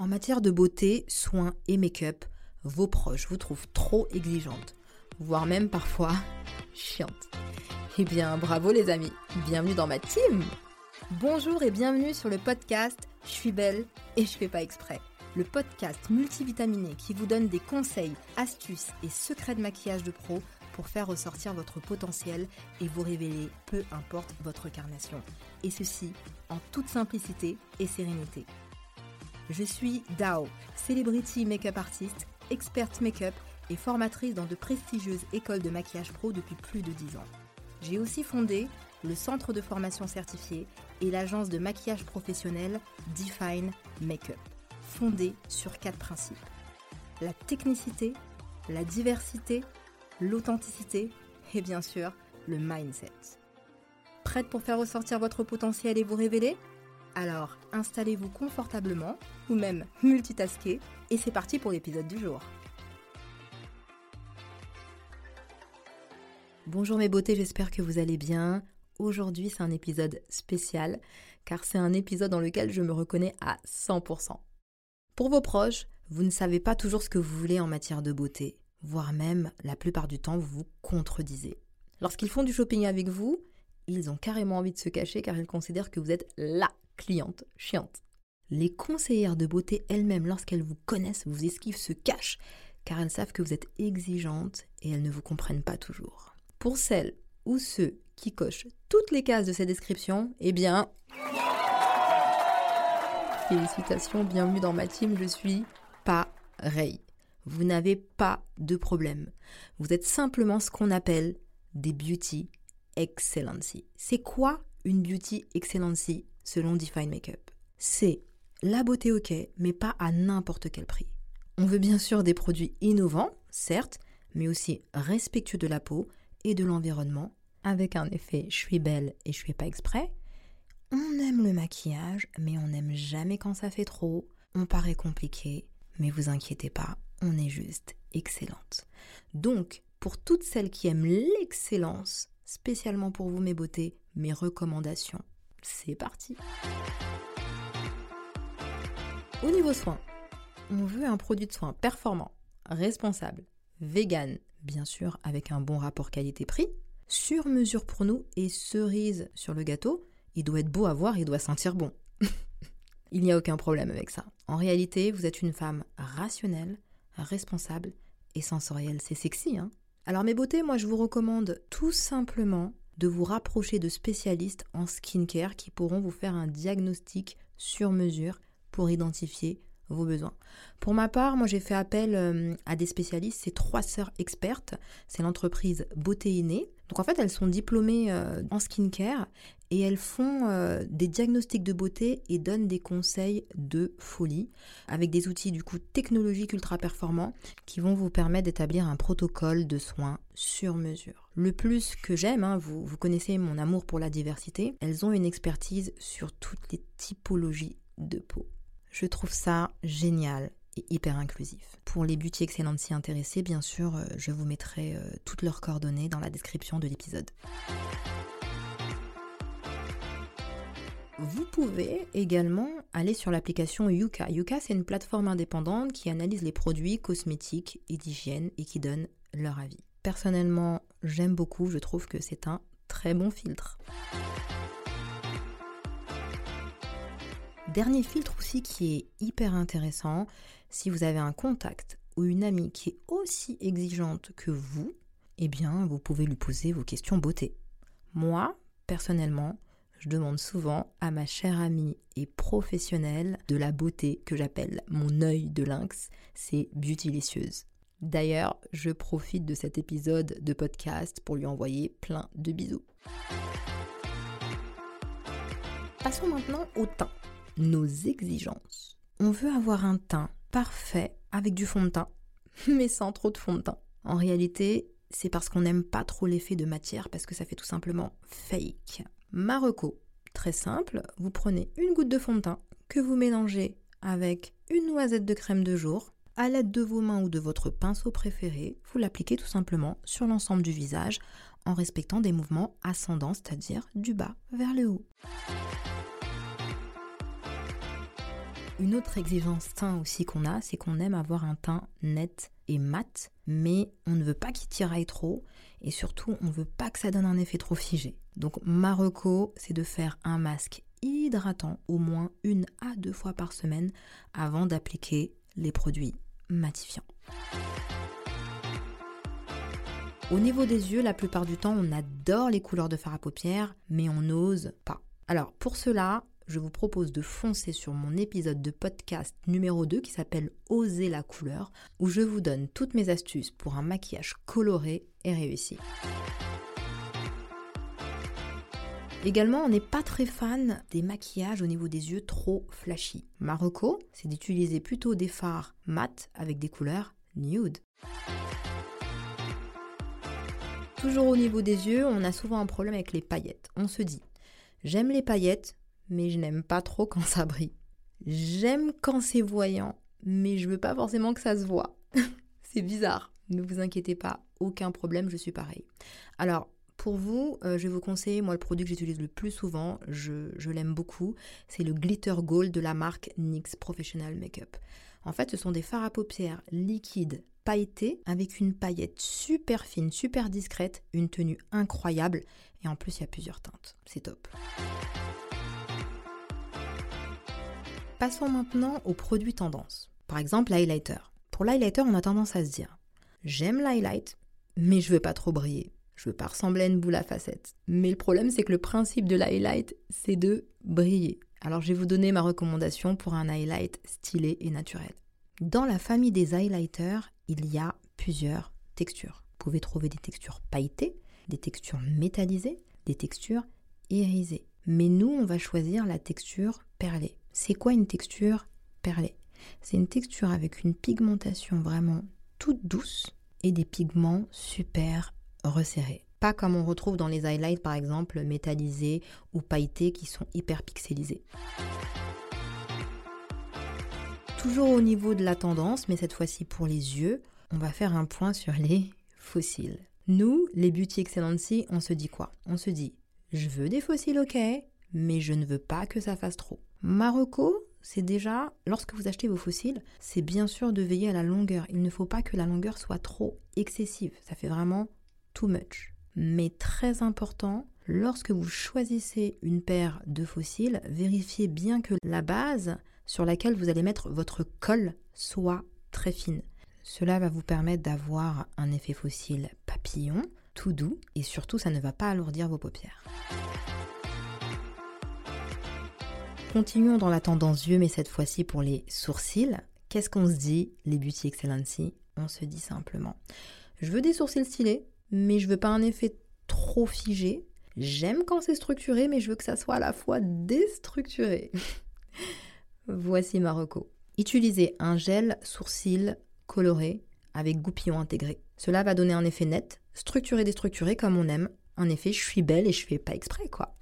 En matière de beauté, soins et make-up, vos proches vous trouvent trop exigeante, voire même parfois chiante. Eh bien, bravo les amis, bienvenue dans ma team Bonjour et bienvenue sur le podcast Je suis belle et je fais pas exprès. Le podcast multivitaminé qui vous donne des conseils, astuces et secrets de maquillage de pro pour faire ressortir votre potentiel et vous révéler peu importe votre carnation. Et ceci en toute simplicité et sérénité. Je suis Dao, celebrity make-up artist, experte make-up et formatrice dans de prestigieuses écoles de maquillage pro depuis plus de 10 ans. J'ai aussi fondé le centre de formation certifié et l'agence de maquillage professionnel Define Makeup, fondée sur quatre principes. La technicité, la diversité, l'authenticité et bien sûr le mindset. Prête pour faire ressortir votre potentiel et vous révéler? Alors installez-vous confortablement ou même multitasker et c'est parti pour l'épisode du jour. Bonjour mes beautés, j'espère que vous allez bien. Aujourd'hui c'est un épisode spécial car c'est un épisode dans lequel je me reconnais à 100%. Pour vos proches, vous ne savez pas toujours ce que vous voulez en matière de beauté, voire même la plupart du temps vous vous contredisez. Lorsqu'ils font du shopping avec vous, ils ont carrément envie de se cacher car ils considèrent que vous êtes la cliente chiante. Les conseillères de beauté elles-mêmes, lorsqu'elles vous connaissent, vous esquivent, se cachent, car elles savent que vous êtes exigeante et elles ne vous comprennent pas toujours. Pour celles ou ceux qui cochent toutes les cases de cette description, eh bien... Félicitations, bienvenue dans ma team, je suis pareil. Vous n'avez pas de problème. Vous êtes simplement ce qu'on appelle des beauty excellency. C'est quoi une beauty excellency? Selon Define Makeup. C'est la beauté ok, mais pas à n'importe quel prix. On veut bien sûr des produits innovants, certes, mais aussi respectueux de la peau et de l'environnement, avec un effet je suis belle et je fais pas exprès. On aime le maquillage, mais on n'aime jamais quand ça fait trop. On paraît compliqué, mais vous inquiétez pas, on est juste excellente. Donc, pour toutes celles qui aiment l'excellence, spécialement pour vous mes beautés, mes recommandations c'est parti Au niveau soins, on veut un produit de soins performant, responsable, vegan, bien sûr avec un bon rapport qualité-prix, sur mesure pour nous et cerise sur le gâteau, il doit être beau à voir, il doit sentir bon. il n'y a aucun problème avec ça. En réalité, vous êtes une femme rationnelle, responsable et sensorielle. C'est sexy, hein? Alors mes beautés, moi je vous recommande tout simplement de vous rapprocher de spécialistes en skincare qui pourront vous faire un diagnostic sur mesure pour identifier vos besoins. Pour ma part, moi j'ai fait appel euh, à des spécialistes, c'est trois sœurs expertes, c'est l'entreprise Beauté Innée. Donc en fait, elles sont diplômées euh, en skincare et elles font euh, des diagnostics de beauté et donnent des conseils de folie avec des outils du coup technologiques ultra performants qui vont vous permettre d'établir un protocole de soins sur mesure. Le plus que j'aime, hein, vous, connaissez mon amour pour la diversité, elles ont une expertise sur toutes les typologies de peau. Je trouve ça génial et hyper inclusif. Pour les beauty excellentes s'y intéresser, bien sûr, euh, je vous mettrai euh, toutes leurs coordonnées dans la description de l'épisode. Vous pouvez également aller sur l'application Yuka. Yuka, c'est une plateforme indépendante qui analyse les produits cosmétiques et d'hygiène et qui donne leur avis. Personnellement, j'aime beaucoup, je trouve que c'est un très bon filtre. Dernier filtre aussi qui est hyper intéressant, si vous avez un contact ou une amie qui est aussi exigeante que vous, eh bien, vous pouvez lui poser vos questions beauté. Moi, personnellement, je demande souvent à ma chère amie et professionnelle de la beauté que j'appelle mon œil de lynx, c'est Beautylicieuse. D'ailleurs, je profite de cet épisode de podcast pour lui envoyer plein de bisous. Passons maintenant au teint nos exigences. On veut avoir un teint parfait avec du fond de teint, mais sans trop de fond de teint. En réalité, c'est parce qu'on n'aime pas trop l'effet de matière parce que ça fait tout simplement fake. Marocco, très simple, vous prenez une goutte de fond de teint que vous mélangez avec une noisette de crème de jour. À l'aide de vos mains ou de votre pinceau préféré, vous l'appliquez tout simplement sur l'ensemble du visage en respectant des mouvements ascendants, c'est-à-dire du bas vers le haut. Une autre exigence teint aussi qu'on a, c'est qu'on aime avoir un teint net et mat, mais on ne veut pas qu'il tiraille trop et surtout on ne veut pas que ça donne un effet trop figé. Donc Marocco, c'est de faire un masque hydratant au moins une à deux fois par semaine avant d'appliquer les produits matifiants. Au niveau des yeux, la plupart du temps, on adore les couleurs de fard à paupières, mais on n'ose pas. Alors pour cela, je vous propose de foncer sur mon épisode de podcast numéro 2 qui s'appelle Oser la couleur, où je vous donne toutes mes astuces pour un maquillage coloré et réussi. Également, on n'est pas très fan des maquillages au niveau des yeux trop flashy. Marocco, c'est d'utiliser plutôt des fards mat avec des couleurs nude. Toujours au niveau des yeux, on a souvent un problème avec les paillettes. On se dit, j'aime les paillettes, mais je n'aime pas trop quand ça brille. J'aime quand c'est voyant, mais je veux pas forcément que ça se voit. c'est bizarre. Ne vous inquiétez pas, aucun problème, je suis pareil. Alors, pour vous, euh, je vais vous conseiller, moi, le produit que j'utilise le plus souvent, je, je l'aime beaucoup, c'est le Glitter Gold de la marque NYX Professional Makeup. En fait, ce sont des fards à paupières liquides, pailletés, avec une paillette super fine, super discrète, une tenue incroyable, et en plus, il y a plusieurs teintes. C'est top. Passons maintenant aux produits tendance. Par exemple, l'highlighter. Pour l'highlighter, on a tendance à se dire J'aime l'highlight, mais je veux pas trop briller. Je veux pas ressembler à une boule à facettes. Mais le problème, c'est que le principe de l'highlight, c'est de briller. Alors, je vais vous donner ma recommandation pour un highlight stylé et naturel. Dans la famille des highlighters, il y a plusieurs textures. Vous pouvez trouver des textures pailletées, des textures métallisées, des textures irisées. Mais nous, on va choisir la texture perlée. C'est quoi une texture perlée? C'est une texture avec une pigmentation vraiment toute douce et des pigments super resserrés. Pas comme on retrouve dans les highlights par exemple métallisés ou pailletés qui sont hyper pixelisés. Toujours au niveau de la tendance, mais cette fois-ci pour les yeux, on va faire un point sur les fossiles. Nous, les Beauty Excellency, on se dit quoi? On se dit, je veux des fossiles ok, mais je ne veux pas que ça fasse trop. Marocco, c'est déjà, lorsque vous achetez vos fossiles, c'est bien sûr de veiller à la longueur. Il ne faut pas que la longueur soit trop excessive. Ça fait vraiment too much. Mais très important, lorsque vous choisissez une paire de fossiles, vérifiez bien que la base sur laquelle vous allez mettre votre colle soit très fine. Cela va vous permettre d'avoir un effet fossile papillon, tout doux, et surtout ça ne va pas alourdir vos paupières. Continuons dans la tendance yeux, mais cette fois-ci pour les sourcils. Qu'est-ce qu'on se dit, les Beauty Excellency? On se dit simplement je veux des sourcils stylés, mais je veux pas un effet trop figé. J'aime quand c'est structuré, mais je veux que ça soit à la fois déstructuré. Voici Marocco. Utilisez un gel sourcil coloré avec goupillon intégré. Cela va donner un effet net, structuré, déstructuré comme on aime. En effet, je suis belle et je fais pas exprès quoi.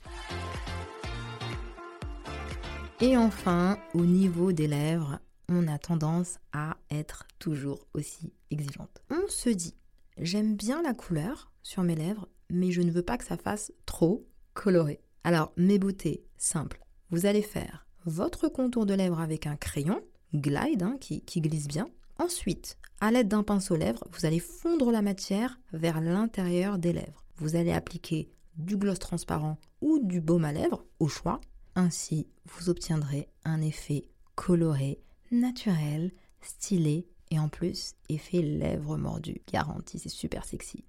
Et enfin, au niveau des lèvres, on a tendance à être toujours aussi exigeante. On se dit, j'aime bien la couleur sur mes lèvres, mais je ne veux pas que ça fasse trop coloré. Alors, mes beautés, simples. Vous allez faire votre contour de lèvres avec un crayon, glide, hein, qui glisse bien. Ensuite, à l'aide d'un pinceau lèvres, vous allez fondre la matière vers l'intérieur des lèvres. Vous allez appliquer du gloss transparent ou du baume à lèvres, au choix, ainsi, vous obtiendrez un effet coloré, naturel, stylé et en plus, effet lèvres mordues. Garanti, c'est super sexy.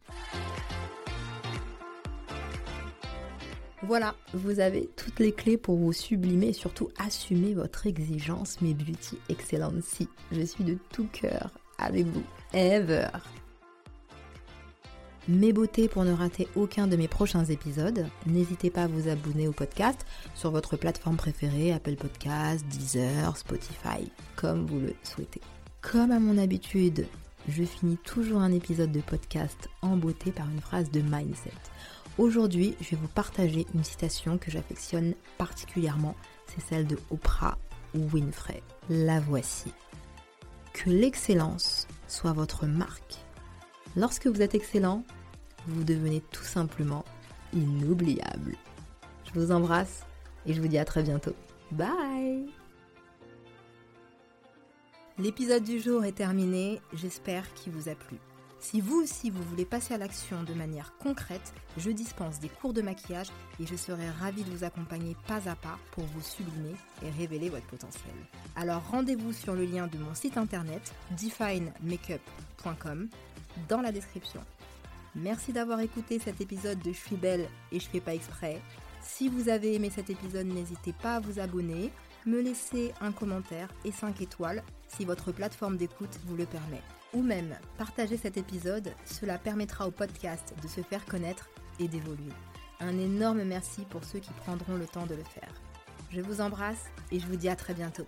Voilà, vous avez toutes les clés pour vous sublimer et surtout assumer votre exigence, mes beauty excellency. Je suis de tout cœur avec vous. Ever mes beautés pour ne rater aucun de mes prochains épisodes. N'hésitez pas à vous abonner au podcast sur votre plateforme préférée, Apple Podcasts, Deezer, Spotify, comme vous le souhaitez. Comme à mon habitude, je finis toujours un épisode de podcast en beauté par une phrase de mindset. Aujourd'hui, je vais vous partager une citation que j'affectionne particulièrement, c'est celle de Oprah Winfrey. La voici. Que l'excellence soit votre marque. Lorsque vous êtes excellent, vous devenez tout simplement inoubliable. Je vous embrasse et je vous dis à très bientôt. Bye L'épisode du jour est terminé, j'espère qu'il vous a plu. Si vous aussi vous voulez passer à l'action de manière concrète, je dispense des cours de maquillage et je serai ravie de vous accompagner pas à pas pour vous sublimer et révéler votre potentiel. Alors rendez-vous sur le lien de mon site internet definemakeup.com dans la description. Merci d'avoir écouté cet épisode de Je suis belle et je fais pas exprès. Si vous avez aimé cet épisode, n'hésitez pas à vous abonner, me laisser un commentaire et 5 étoiles si votre plateforme d'écoute vous le permet. Ou même partager cet épisode, cela permettra au podcast de se faire connaître et d'évoluer. Un énorme merci pour ceux qui prendront le temps de le faire. Je vous embrasse et je vous dis à très bientôt.